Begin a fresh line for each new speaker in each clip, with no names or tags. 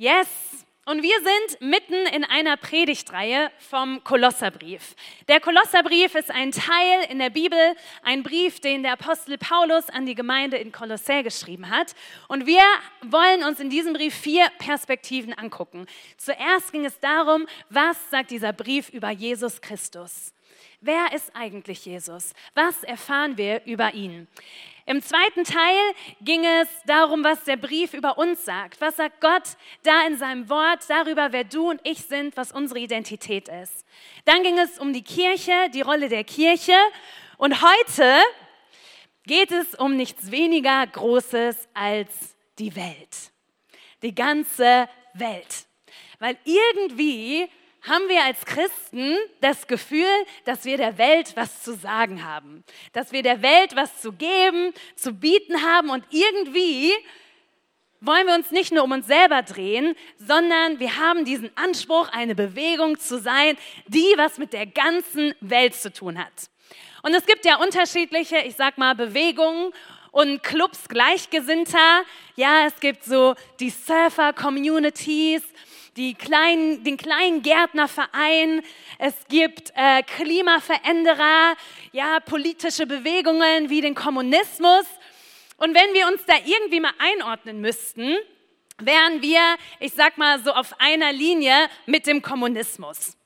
Yes! Und wir sind mitten in einer Predigtreihe vom Kolosserbrief. Der Kolosserbrief ist ein Teil in der Bibel, ein Brief, den der Apostel Paulus an die Gemeinde in Kolossä geschrieben hat. Und wir wollen uns in diesem Brief vier Perspektiven angucken. Zuerst ging es darum, was sagt dieser Brief über Jesus Christus? Wer ist eigentlich Jesus? Was erfahren wir über ihn? Im zweiten Teil ging es darum, was der Brief über uns sagt. Was sagt Gott da in seinem Wort darüber, wer du und ich sind, was unsere Identität ist. Dann ging es um die Kirche, die Rolle der Kirche. Und heute geht es um nichts weniger Großes als die Welt. Die ganze Welt. Weil irgendwie haben wir als Christen das Gefühl, dass wir der Welt was zu sagen haben, dass wir der Welt was zu geben, zu bieten haben und irgendwie wollen wir uns nicht nur um uns selber drehen, sondern wir haben diesen Anspruch, eine Bewegung zu sein, die was mit der ganzen Welt zu tun hat. Und es gibt ja unterschiedliche, ich sag mal, Bewegungen und Clubs Gleichgesinnter. Ja, es gibt so die Surfer-Communities die kleinen, den kleinen Gärtnerverein, es gibt äh, Klimaveränderer, ja, politische Bewegungen wie den Kommunismus. Und wenn wir uns da irgendwie mal einordnen müssten, wären wir, ich sag mal, so auf einer Linie mit dem Kommunismus.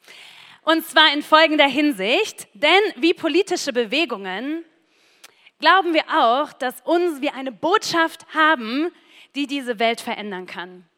Und zwar in folgender Hinsicht, denn wie politische Bewegungen glauben wir auch, dass uns wir eine Botschaft haben, die diese Welt verändern kann.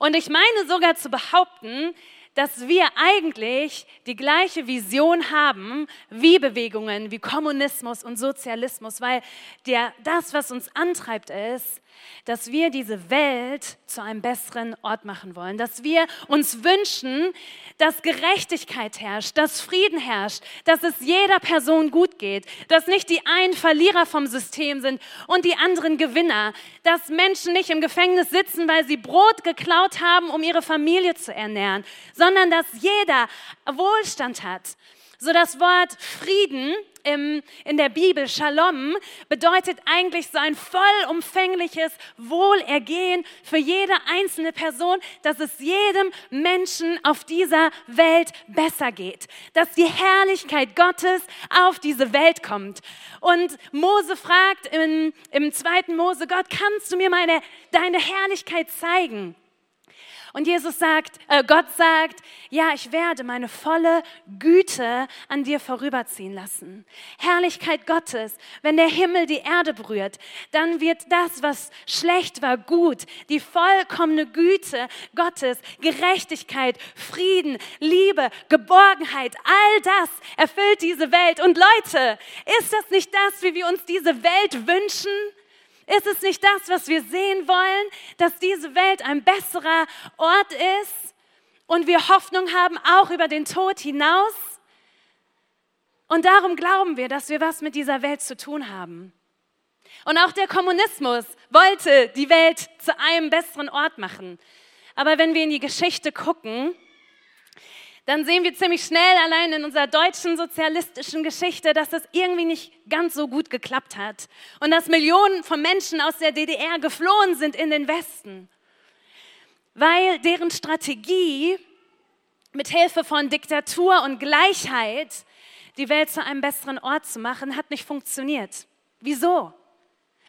Und ich meine sogar zu behaupten, dass wir eigentlich die gleiche Vision haben wie Bewegungen wie Kommunismus und Sozialismus, weil der, das, was uns antreibt, ist, dass wir diese Welt zu einem besseren Ort machen wollen, dass wir uns wünschen, dass Gerechtigkeit herrscht, dass Frieden herrscht, dass es jeder Person gut geht, dass nicht die einen Verlierer vom System sind und die anderen Gewinner, dass Menschen nicht im Gefängnis sitzen, weil sie Brot geklaut haben, um ihre Familie zu ernähren, sondern dass jeder Wohlstand hat. So das Wort Frieden im, in der Bibel, Shalom, bedeutet eigentlich so ein vollumfängliches Wohlergehen für jede einzelne Person, dass es jedem Menschen auf dieser Welt besser geht, dass die Herrlichkeit Gottes auf diese Welt kommt. Und Mose fragt im, im zweiten Mose, Gott, kannst du mir meine, deine Herrlichkeit zeigen? Und Jesus sagt, äh, Gott sagt, ja, ich werde meine volle Güte an dir vorüberziehen lassen. Herrlichkeit Gottes, wenn der Himmel die Erde berührt, dann wird das, was schlecht war, gut. Die vollkommene Güte Gottes, Gerechtigkeit, Frieden, Liebe, Geborgenheit, all das erfüllt diese Welt. Und Leute, ist das nicht das, wie wir uns diese Welt wünschen? Ist es nicht das, was wir sehen wollen, dass diese Welt ein besserer Ort ist und wir Hoffnung haben, auch über den Tod hinaus? Und darum glauben wir, dass wir was mit dieser Welt zu tun haben. Und auch der Kommunismus wollte die Welt zu einem besseren Ort machen. Aber wenn wir in die Geschichte gucken, dann sehen wir ziemlich schnell allein in unserer deutschen sozialistischen Geschichte, dass das irgendwie nicht ganz so gut geklappt hat und dass Millionen von Menschen aus der DDR geflohen sind in den Westen, weil deren Strategie mit Hilfe von Diktatur und Gleichheit die Welt zu einem besseren Ort zu machen, hat nicht funktioniert. Wieso?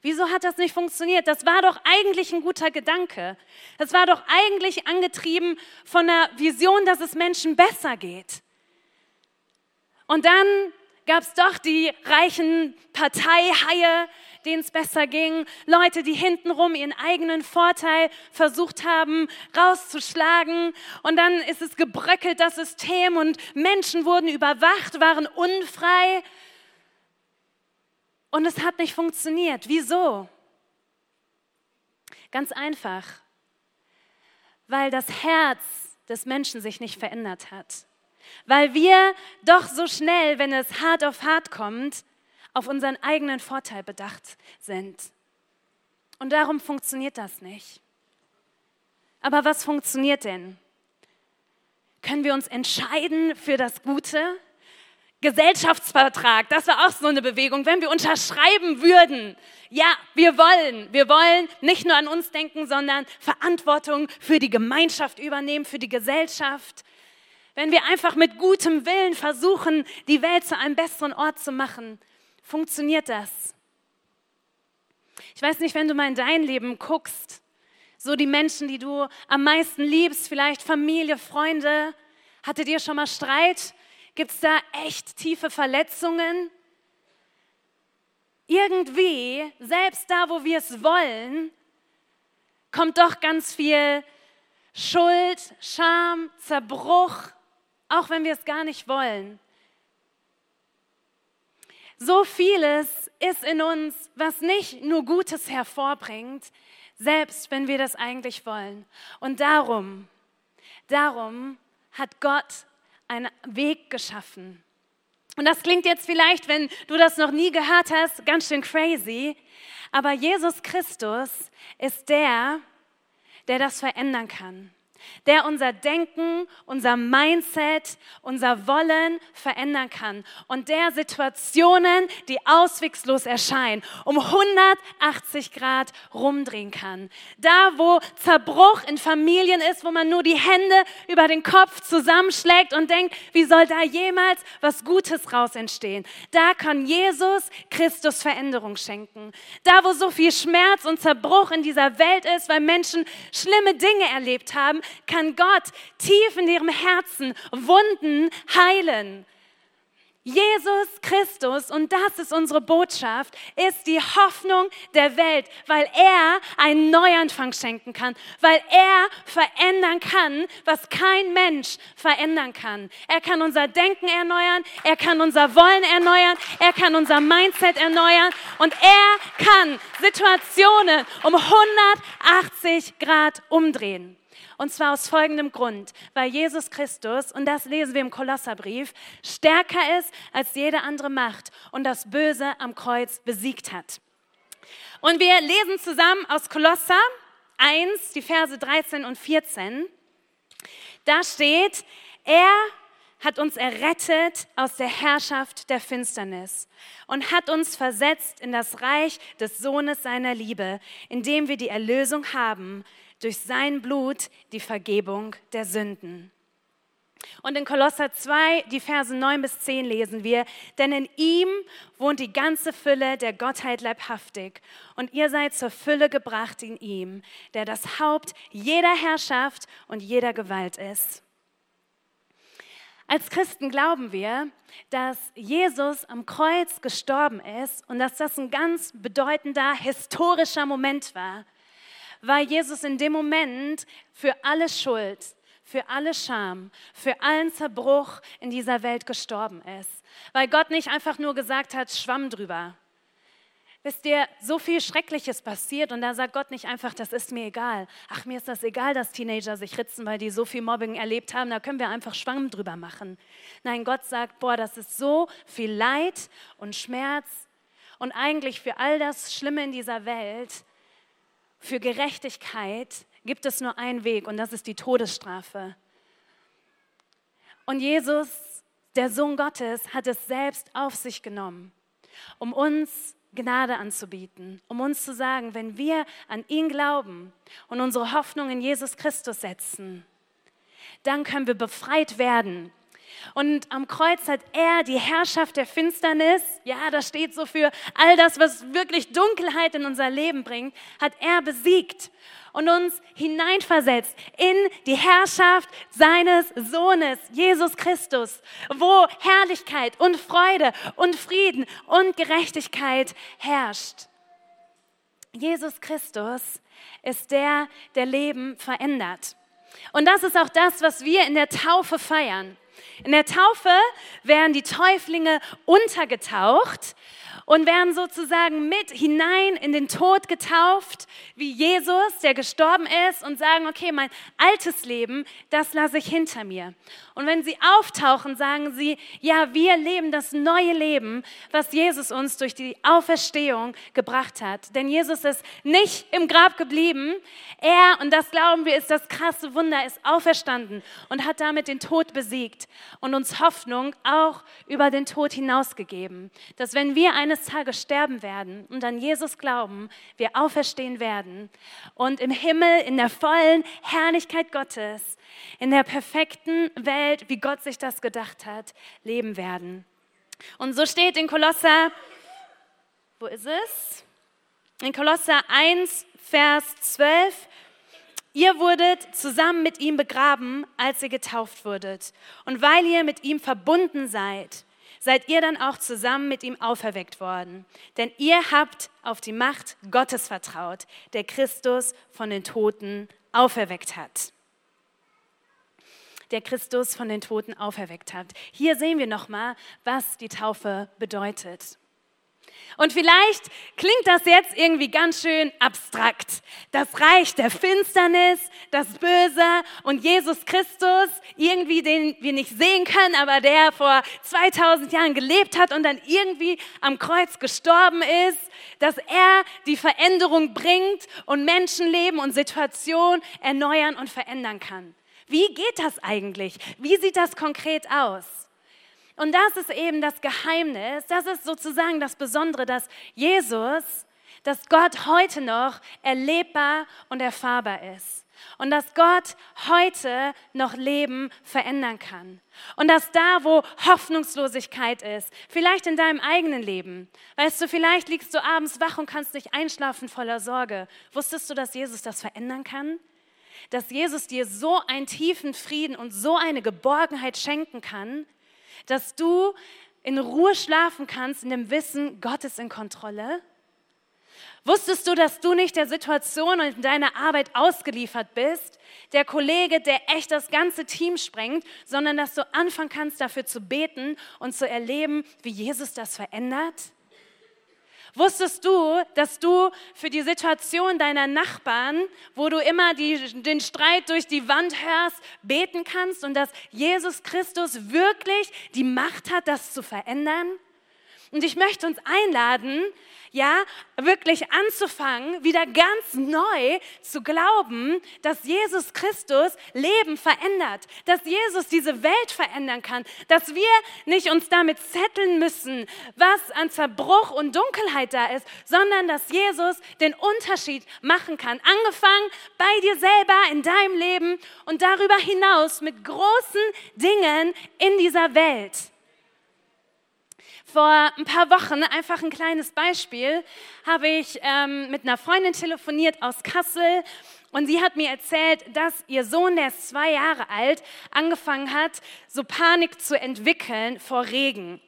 Wieso hat das nicht funktioniert? Das war doch eigentlich ein guter Gedanke. Das war doch eigentlich angetrieben von der Vision, dass es Menschen besser geht. Und dann gab es doch die reichen Parteihaie, denen es besser ging, Leute, die hintenrum ihren eigenen Vorteil versucht haben rauszuschlagen. Und dann ist es gebröckelt, das System, und Menschen wurden überwacht, waren unfrei. Und es hat nicht funktioniert. Wieso? Ganz einfach, weil das Herz des Menschen sich nicht verändert hat. Weil wir doch so schnell, wenn es hart auf hart kommt, auf unseren eigenen Vorteil bedacht sind. Und darum funktioniert das nicht. Aber was funktioniert denn? Können wir uns entscheiden für das Gute? Gesellschaftsvertrag, das war auch so eine Bewegung, wenn wir unterschreiben würden. Ja, wir wollen, wir wollen nicht nur an uns denken, sondern Verantwortung für die Gemeinschaft übernehmen, für die Gesellschaft. Wenn wir einfach mit gutem Willen versuchen, die Welt zu einem besseren Ort zu machen, funktioniert das. Ich weiß nicht, wenn du mal in dein Leben guckst, so die Menschen, die du am meisten liebst, vielleicht Familie, Freunde, hattet ihr schon mal Streit? Gibt es da echt tiefe Verletzungen? Irgendwie, selbst da, wo wir es wollen, kommt doch ganz viel Schuld, Scham, Zerbruch, auch wenn wir es gar nicht wollen. So vieles ist in uns, was nicht nur Gutes hervorbringt, selbst wenn wir das eigentlich wollen. Und darum, darum hat Gott einen Weg geschaffen. Und das klingt jetzt vielleicht, wenn du das noch nie gehört hast, ganz schön crazy. Aber Jesus Christus ist der, der das verändern kann der unser Denken, unser Mindset, unser Wollen verändern kann und der Situationen, die auswegslos erscheinen, um 180 Grad rumdrehen kann. Da, wo Zerbruch in Familien ist, wo man nur die Hände über den Kopf zusammenschlägt und denkt, wie soll da jemals was Gutes raus entstehen? Da kann Jesus Christus Veränderung schenken. Da, wo so viel Schmerz und Zerbruch in dieser Welt ist, weil Menschen schlimme Dinge erlebt haben, kann Gott tief in ihrem Herzen Wunden heilen. Jesus Christus, und das ist unsere Botschaft, ist die Hoffnung der Welt, weil er einen Neuanfang schenken kann, weil er verändern kann, was kein Mensch verändern kann. Er kann unser Denken erneuern, er kann unser Wollen erneuern, er kann unser Mindset erneuern und er kann Situationen um 180 Grad umdrehen. Und zwar aus folgendem Grund, weil Jesus Christus, und das lesen wir im Kolosserbrief, stärker ist als jede andere Macht und das Böse am Kreuz besiegt hat. Und wir lesen zusammen aus Kolosser 1, die Verse 13 und 14. Da steht, er hat uns errettet aus der Herrschaft der Finsternis und hat uns versetzt in das Reich des Sohnes seiner Liebe, indem wir die Erlösung haben durch sein Blut die Vergebung der Sünden. Und in Kolosser 2, die Verse 9 bis 10 lesen wir, denn in ihm wohnt die ganze Fülle der Gottheit leibhaftig und ihr seid zur Fülle gebracht in ihm, der das Haupt jeder Herrschaft und jeder Gewalt ist. Als Christen glauben wir, dass Jesus am Kreuz gestorben ist und dass das ein ganz bedeutender historischer Moment war weil Jesus in dem Moment für alle Schuld, für alle Scham, für allen Zerbruch in dieser Welt gestorben ist. Weil Gott nicht einfach nur gesagt hat, schwamm drüber. Wisst ihr, so viel Schreckliches passiert und da sagt Gott nicht einfach, das ist mir egal. Ach, mir ist das egal, dass Teenager sich ritzen, weil die so viel Mobbing erlebt haben, da können wir einfach Schwamm drüber machen. Nein, Gott sagt, boah, das ist so viel Leid und Schmerz und eigentlich für all das Schlimme in dieser Welt für Gerechtigkeit gibt es nur einen Weg und das ist die Todesstrafe. Und Jesus, der Sohn Gottes, hat es selbst auf sich genommen, um uns Gnade anzubieten, um uns zu sagen, wenn wir an ihn glauben und unsere Hoffnung in Jesus Christus setzen, dann können wir befreit werden und am Kreuz hat er die Herrschaft der Finsternis, ja, das steht so für all das, was wirklich Dunkelheit in unser Leben bringt, hat er besiegt und uns hineinversetzt in die Herrschaft seines Sohnes, Jesus Christus, wo Herrlichkeit und Freude und Frieden und Gerechtigkeit herrscht. Jesus Christus ist der, der Leben verändert. Und das ist auch das, was wir in der Taufe feiern. In der Taufe werden die Täuflinge untergetaucht und werden sozusagen mit hinein in den Tod getauft, wie Jesus, der gestorben ist, und sagen, okay, mein altes Leben, das lasse ich hinter mir. Und wenn sie auftauchen, sagen sie, ja, wir leben das neue Leben, was Jesus uns durch die Auferstehung gebracht hat. Denn Jesus ist nicht im Grab geblieben. Er, und das glauben wir, ist das krasse Wunder, ist auferstanden und hat damit den Tod besiegt und uns Hoffnung auch über den Tod hinausgegeben. Dass wenn wir eines Tages sterben werden und an Jesus glauben, wir auferstehen werden und im Himmel in der vollen Herrlichkeit Gottes in der perfekten Welt, wie Gott sich das gedacht hat, leben werden. Und so steht in Kolosser, wo ist es? In Kolosser 1, Vers 12, Ihr wurdet zusammen mit ihm begraben, als ihr getauft wurdet. Und weil ihr mit ihm verbunden seid, seid ihr dann auch zusammen mit ihm auferweckt worden. Denn ihr habt auf die Macht Gottes vertraut, der Christus von den Toten auferweckt hat der Christus von den Toten auferweckt hat. Hier sehen wir nochmal, was die Taufe bedeutet. Und vielleicht klingt das jetzt irgendwie ganz schön abstrakt. Das Reich der Finsternis, das Böse und Jesus Christus, irgendwie den wir nicht sehen können, aber der vor 2000 Jahren gelebt hat und dann irgendwie am Kreuz gestorben ist, dass er die Veränderung bringt und Menschenleben und Situationen erneuern und verändern kann. Wie geht das eigentlich? Wie sieht das konkret aus? Und das ist eben das Geheimnis, das ist sozusagen das Besondere, dass Jesus, dass Gott heute noch erlebbar und erfahrbar ist. Und dass Gott heute noch Leben verändern kann. Und dass da, wo Hoffnungslosigkeit ist, vielleicht in deinem eigenen Leben, weißt du, vielleicht liegst du abends wach und kannst nicht einschlafen voller Sorge. Wusstest du, dass Jesus das verändern kann? dass Jesus dir so einen tiefen Frieden und so eine Geborgenheit schenken kann, dass du in Ruhe schlafen kannst in dem Wissen, Gott ist in Kontrolle? Wusstest du, dass du nicht der Situation und in deiner Arbeit ausgeliefert bist, der Kollege, der echt das ganze Team sprengt, sondern dass du anfangen kannst, dafür zu beten und zu erleben, wie Jesus das verändert? Wusstest du, dass du für die Situation deiner Nachbarn, wo du immer die, den Streit durch die Wand hörst, beten kannst und dass Jesus Christus wirklich die Macht hat, das zu verändern? Und ich möchte uns einladen, ja, wirklich anzufangen, wieder ganz neu zu glauben, dass Jesus Christus Leben verändert, dass Jesus diese Welt verändern kann, dass wir nicht uns damit zetteln müssen, was an Zerbruch und Dunkelheit da ist, sondern dass Jesus den Unterschied machen kann. Angefangen bei dir selber in deinem Leben und darüber hinaus mit großen Dingen in dieser Welt vor ein paar Wochen, einfach ein kleines Beispiel, habe ich ähm, mit einer Freundin telefoniert aus Kassel und sie hat mir erzählt, dass ihr Sohn, der ist zwei Jahre alt, angefangen hat, so Panik zu entwickeln vor Regen.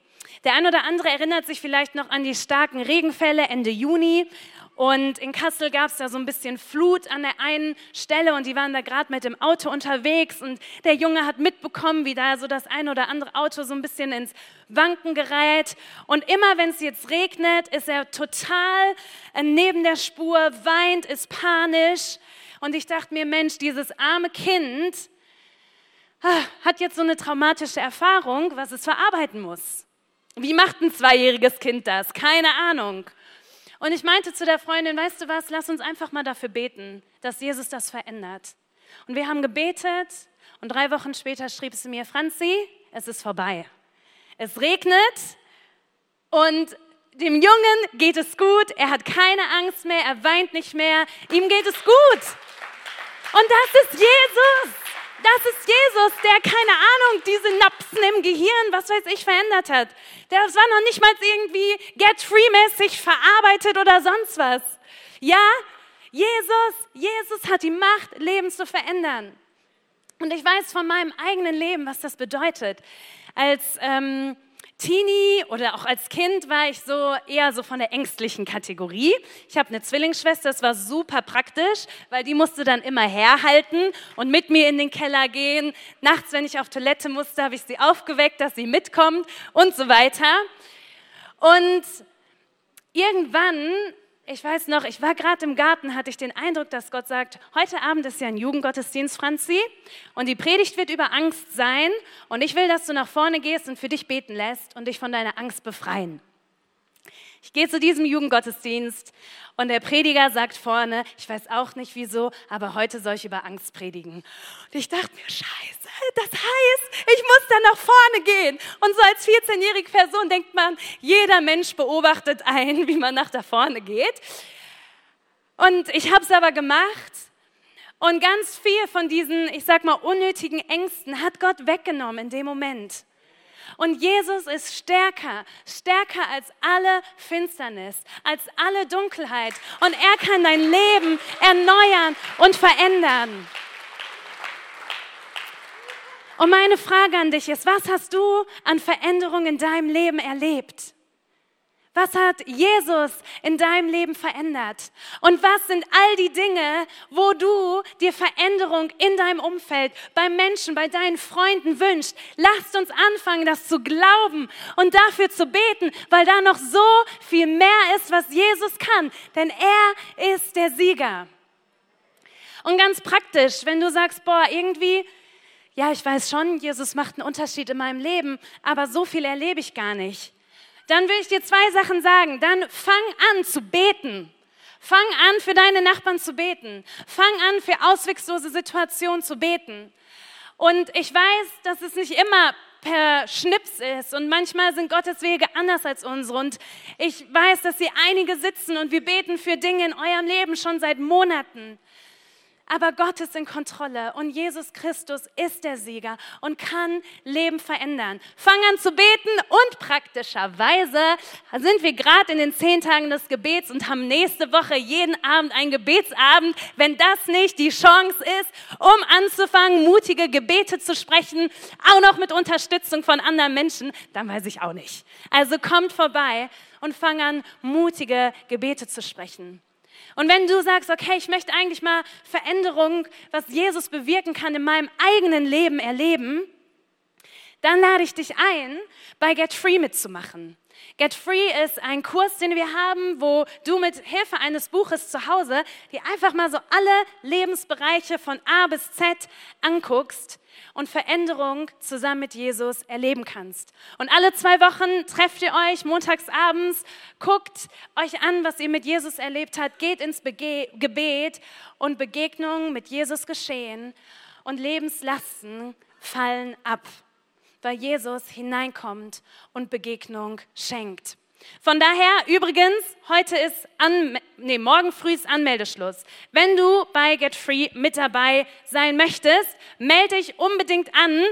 Der ein oder andere erinnert sich vielleicht noch an die starken Regenfälle Ende Juni. Und in Kassel gab es da so ein bisschen Flut an der einen Stelle und die waren da gerade mit dem Auto unterwegs und der Junge hat mitbekommen, wie da so das ein oder andere Auto so ein bisschen ins Wanken gerät. Und immer wenn es jetzt regnet, ist er total äh, neben der Spur, weint, ist panisch. Und ich dachte mir, Mensch, dieses arme Kind ah, hat jetzt so eine traumatische Erfahrung, was es verarbeiten muss. Wie macht ein zweijähriges Kind das? Keine Ahnung. Und ich meinte zu der Freundin, weißt du was, lass uns einfach mal dafür beten, dass Jesus das verändert. Und wir haben gebetet und drei Wochen später schrieb sie mir, Franzi, es ist vorbei. Es regnet und dem Jungen geht es gut, er hat keine Angst mehr, er weint nicht mehr, ihm geht es gut. Und das ist Jesus. Das ist Jesus, der, keine Ahnung, diese Napsen im Gehirn, was weiß ich, verändert hat. Das war noch nicht mal irgendwie get-free-mäßig verarbeitet oder sonst was. Ja, Jesus, Jesus hat die Macht, Leben zu verändern. Und ich weiß von meinem eigenen Leben, was das bedeutet. Als ähm, Teenie oder auch als Kind war ich so eher so von der ängstlichen Kategorie. Ich habe eine Zwillingsschwester, das war super praktisch, weil die musste dann immer herhalten und mit mir in den Keller gehen. Nachts, wenn ich auf Toilette musste, habe ich sie aufgeweckt, dass sie mitkommt und so weiter. Und irgendwann, ich weiß noch, ich war gerade im Garten, hatte ich den Eindruck, dass Gott sagt, heute Abend ist ja ein Jugendgottesdienst, Franzi, und die Predigt wird über Angst sein, und ich will, dass du nach vorne gehst und für dich beten lässt und dich von deiner Angst befreien. Ich gehe zu diesem Jugendgottesdienst und der Prediger sagt vorne, ich weiß auch nicht wieso, aber heute soll ich über Angst predigen. Und ich dachte mir, scheiße, das heißt, ich muss da nach vorne gehen. Und so als 14-jährige Person denkt man, jeder Mensch beobachtet einen, wie man nach da vorne geht. Und ich habe es aber gemacht. Und ganz viel von diesen, ich sag mal, unnötigen Ängsten hat Gott weggenommen in dem Moment. Und Jesus ist stärker, stärker als alle Finsternis, als alle Dunkelheit. Und er kann dein Leben erneuern und verändern. Und meine Frage an dich ist, was hast du an Veränderungen in deinem Leben erlebt? Was hat Jesus in deinem Leben verändert? Und was sind all die Dinge, wo du dir Veränderung in deinem Umfeld, bei Menschen, bei deinen Freunden wünschst? Lasst uns anfangen, das zu glauben und dafür zu beten, weil da noch so viel mehr ist, was Jesus kann. Denn er ist der Sieger. Und ganz praktisch, wenn du sagst, boah, irgendwie, ja, ich weiß schon, Jesus macht einen Unterschied in meinem Leben, aber so viel erlebe ich gar nicht dann will ich dir zwei Sachen sagen. Dann fang an zu beten. Fang an, für deine Nachbarn zu beten. Fang an, für auswegslose Situationen zu beten. Und ich weiß, dass es nicht immer per Schnips ist und manchmal sind Gottes Wege anders als unsere. Und ich weiß, dass hier einige sitzen und wir beten für Dinge in eurem Leben schon seit Monaten. Aber Gott ist in Kontrolle und Jesus Christus ist der Sieger und kann Leben verändern. Fang an zu beten und praktischerweise sind wir gerade in den zehn Tagen des Gebets und haben nächste Woche jeden Abend einen Gebetsabend. Wenn das nicht die Chance ist, um anzufangen, mutige Gebete zu sprechen, auch noch mit Unterstützung von anderen Menschen, dann weiß ich auch nicht. Also kommt vorbei und fang an, mutige Gebete zu sprechen. Und wenn du sagst, okay, ich möchte eigentlich mal Veränderung, was Jesus bewirken kann, in meinem eigenen Leben erleben, dann lade ich dich ein, bei Get Free mitzumachen. Get Free ist ein Kurs, den wir haben, wo du mit Hilfe eines Buches zu Hause dir einfach mal so alle Lebensbereiche von A bis Z anguckst und Veränderung zusammen mit Jesus erleben kannst. Und alle zwei Wochen trefft ihr euch montags abends, guckt euch an, was ihr mit Jesus erlebt habt, geht ins Bege Gebet und Begegnungen mit Jesus geschehen und Lebenslasten fallen ab weil Jesus hineinkommt und Begegnung schenkt. Von daher, übrigens, heute ist, an, nee, morgen früh ist Anmeldeschluss. Wenn du bei Get Free mit dabei sein möchtest, melde dich unbedingt an.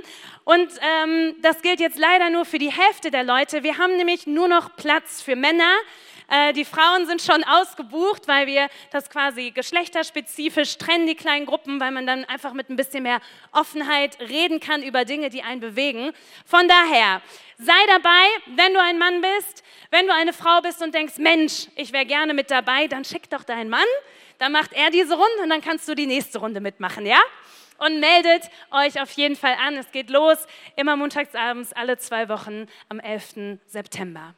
Und ähm, das gilt jetzt leider nur für die Hälfte der Leute. Wir haben nämlich nur noch Platz für Männer. Äh, die Frauen sind schon ausgebucht, weil wir das quasi geschlechterspezifisch trennen, die kleinen Gruppen, weil man dann einfach mit ein bisschen mehr Offenheit reden kann über Dinge, die einen bewegen. Von daher, sei dabei, wenn du ein Mann bist, wenn du eine Frau bist und denkst, Mensch, ich wäre gerne mit dabei, dann schick doch deinen Mann, dann macht er diese Runde und dann kannst du die nächste Runde mitmachen, ja? und meldet euch auf jeden Fall an. Es geht los, immer montagsabends, alle zwei Wochen am 11. September.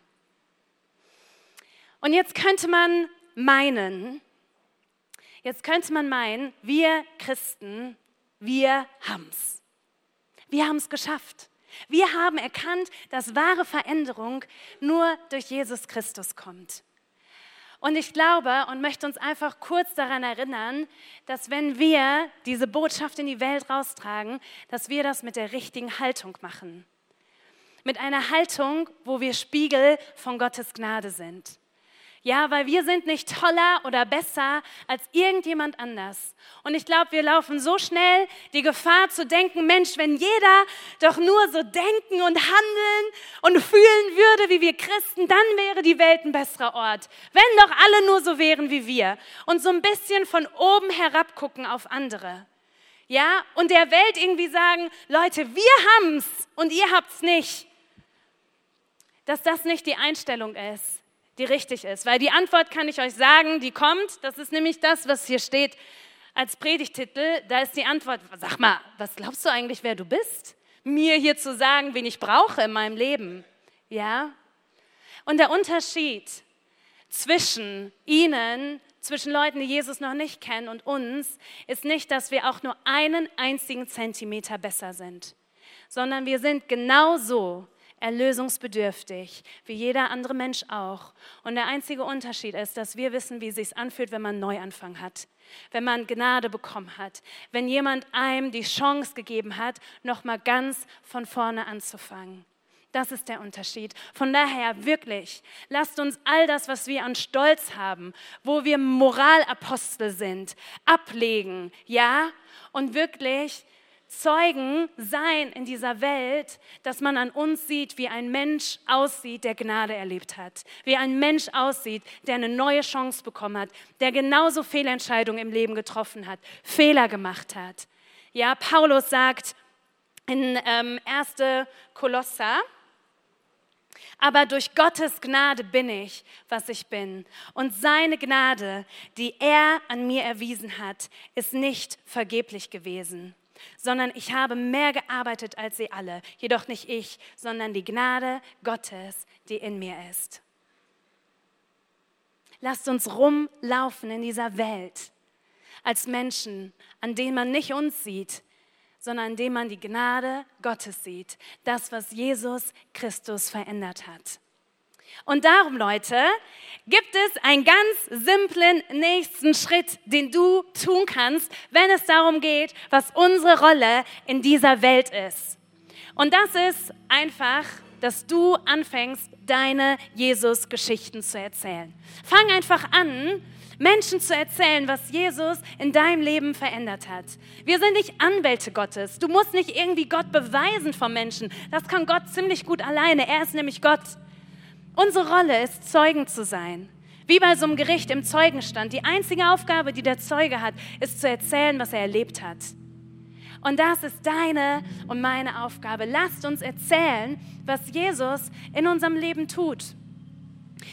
Und jetzt könnte man meinen, jetzt könnte man meinen, wir Christen, wir haben's. Wir haben es geschafft. Wir haben erkannt, dass wahre Veränderung nur durch Jesus Christus kommt. Und ich glaube und möchte uns einfach kurz daran erinnern, dass wenn wir diese Botschaft in die Welt raustragen, dass wir das mit der richtigen Haltung machen. Mit einer Haltung, wo wir Spiegel von Gottes Gnade sind. Ja, weil wir sind nicht toller oder besser als irgendjemand anders. Und ich glaube, wir laufen so schnell die Gefahr zu denken, Mensch, wenn jeder doch nur so denken und handeln und fühlen würde wie wir Christen, dann wäre die Welt ein besserer Ort. Wenn doch alle nur so wären wie wir und so ein bisschen von oben herab gucken auf andere. Ja, und der Welt irgendwie sagen, Leute, wir haben's und ihr habt's nicht. Dass das nicht die Einstellung ist die richtig ist. Weil die Antwort kann ich euch sagen, die kommt. Das ist nämlich das, was hier steht als Predigtitel. Da ist die Antwort, sag mal, was glaubst du eigentlich, wer du bist? Mir hier zu sagen, wen ich brauche in meinem Leben. Ja? Und der Unterschied zwischen ihnen, zwischen Leuten, die Jesus noch nicht kennen und uns, ist nicht, dass wir auch nur einen einzigen Zentimeter besser sind, sondern wir sind genauso erlösungsbedürftig, wie jeder andere Mensch auch. Und der einzige Unterschied ist, dass wir wissen, wie es sich anfühlt, wenn man Neuanfang hat, wenn man Gnade bekommen hat, wenn jemand einem die Chance gegeben hat, nochmal ganz von vorne anzufangen. Das ist der Unterschied. Von daher wirklich, lasst uns all das, was wir an Stolz haben, wo wir Moralapostel sind, ablegen, ja, und wirklich Zeugen sein in dieser Welt, dass man an uns sieht, wie ein Mensch aussieht, der Gnade erlebt hat, wie ein Mensch aussieht, der eine neue Chance bekommen hat, der genauso Fehlentscheidungen im Leben getroffen hat, Fehler gemacht hat. Ja, Paulus sagt in ähm, 1. Kolosser, aber durch Gottes Gnade bin ich, was ich bin. Und seine Gnade, die er an mir erwiesen hat, ist nicht vergeblich gewesen, sondern ich habe mehr gearbeitet als sie alle. Jedoch nicht ich, sondern die Gnade Gottes, die in mir ist. Lasst uns rumlaufen in dieser Welt als Menschen, an denen man nicht uns sieht, sondern indem man die Gnade Gottes sieht, das, was Jesus Christus verändert hat. Und darum, Leute, gibt es einen ganz simplen nächsten Schritt, den du tun kannst, wenn es darum geht, was unsere Rolle in dieser Welt ist. Und das ist einfach, dass du anfängst, deine Jesus-Geschichten zu erzählen. Fang einfach an, Menschen zu erzählen, was Jesus in deinem Leben verändert hat. Wir sind nicht Anwälte Gottes. Du musst nicht irgendwie Gott beweisen vor Menschen. Das kann Gott ziemlich gut alleine. Er ist nämlich Gott. Unsere Rolle ist, Zeugen zu sein. Wie bei so einem Gericht im Zeugenstand. Die einzige Aufgabe, die der Zeuge hat, ist zu erzählen, was er erlebt hat. Und das ist deine und meine Aufgabe. Lasst uns erzählen, was Jesus in unserem Leben tut.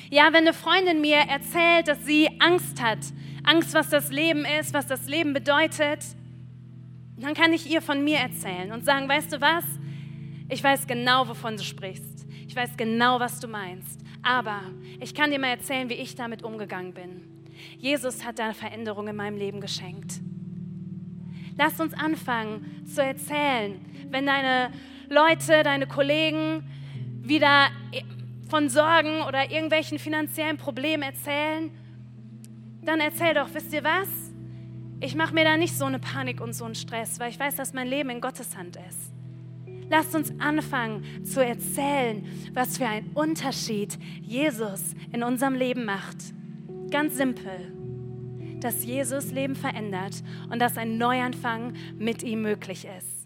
Ja, wenn eine Freundin mir erzählt, dass sie Angst hat, Angst, was das Leben ist, was das Leben bedeutet, dann kann ich ihr von mir erzählen und sagen, weißt du was? Ich weiß genau, wovon du sprichst. Ich weiß genau, was du meinst. Aber ich kann dir mal erzählen, wie ich damit umgegangen bin. Jesus hat eine Veränderung in meinem Leben geschenkt. Lass uns anfangen zu erzählen, wenn deine Leute, deine Kollegen wieder von Sorgen oder irgendwelchen finanziellen Problemen erzählen, dann erzähl doch, wisst ihr was? Ich mache mir da nicht so eine Panik und so einen Stress, weil ich weiß, dass mein Leben in Gottes Hand ist. Lasst uns anfangen zu erzählen, was für einen Unterschied Jesus in unserem Leben macht. Ganz simpel, dass Jesus Leben verändert und dass ein Neuanfang mit ihm möglich ist.